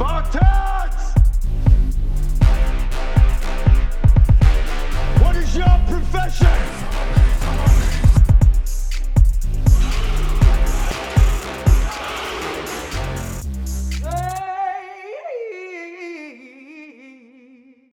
Sparta!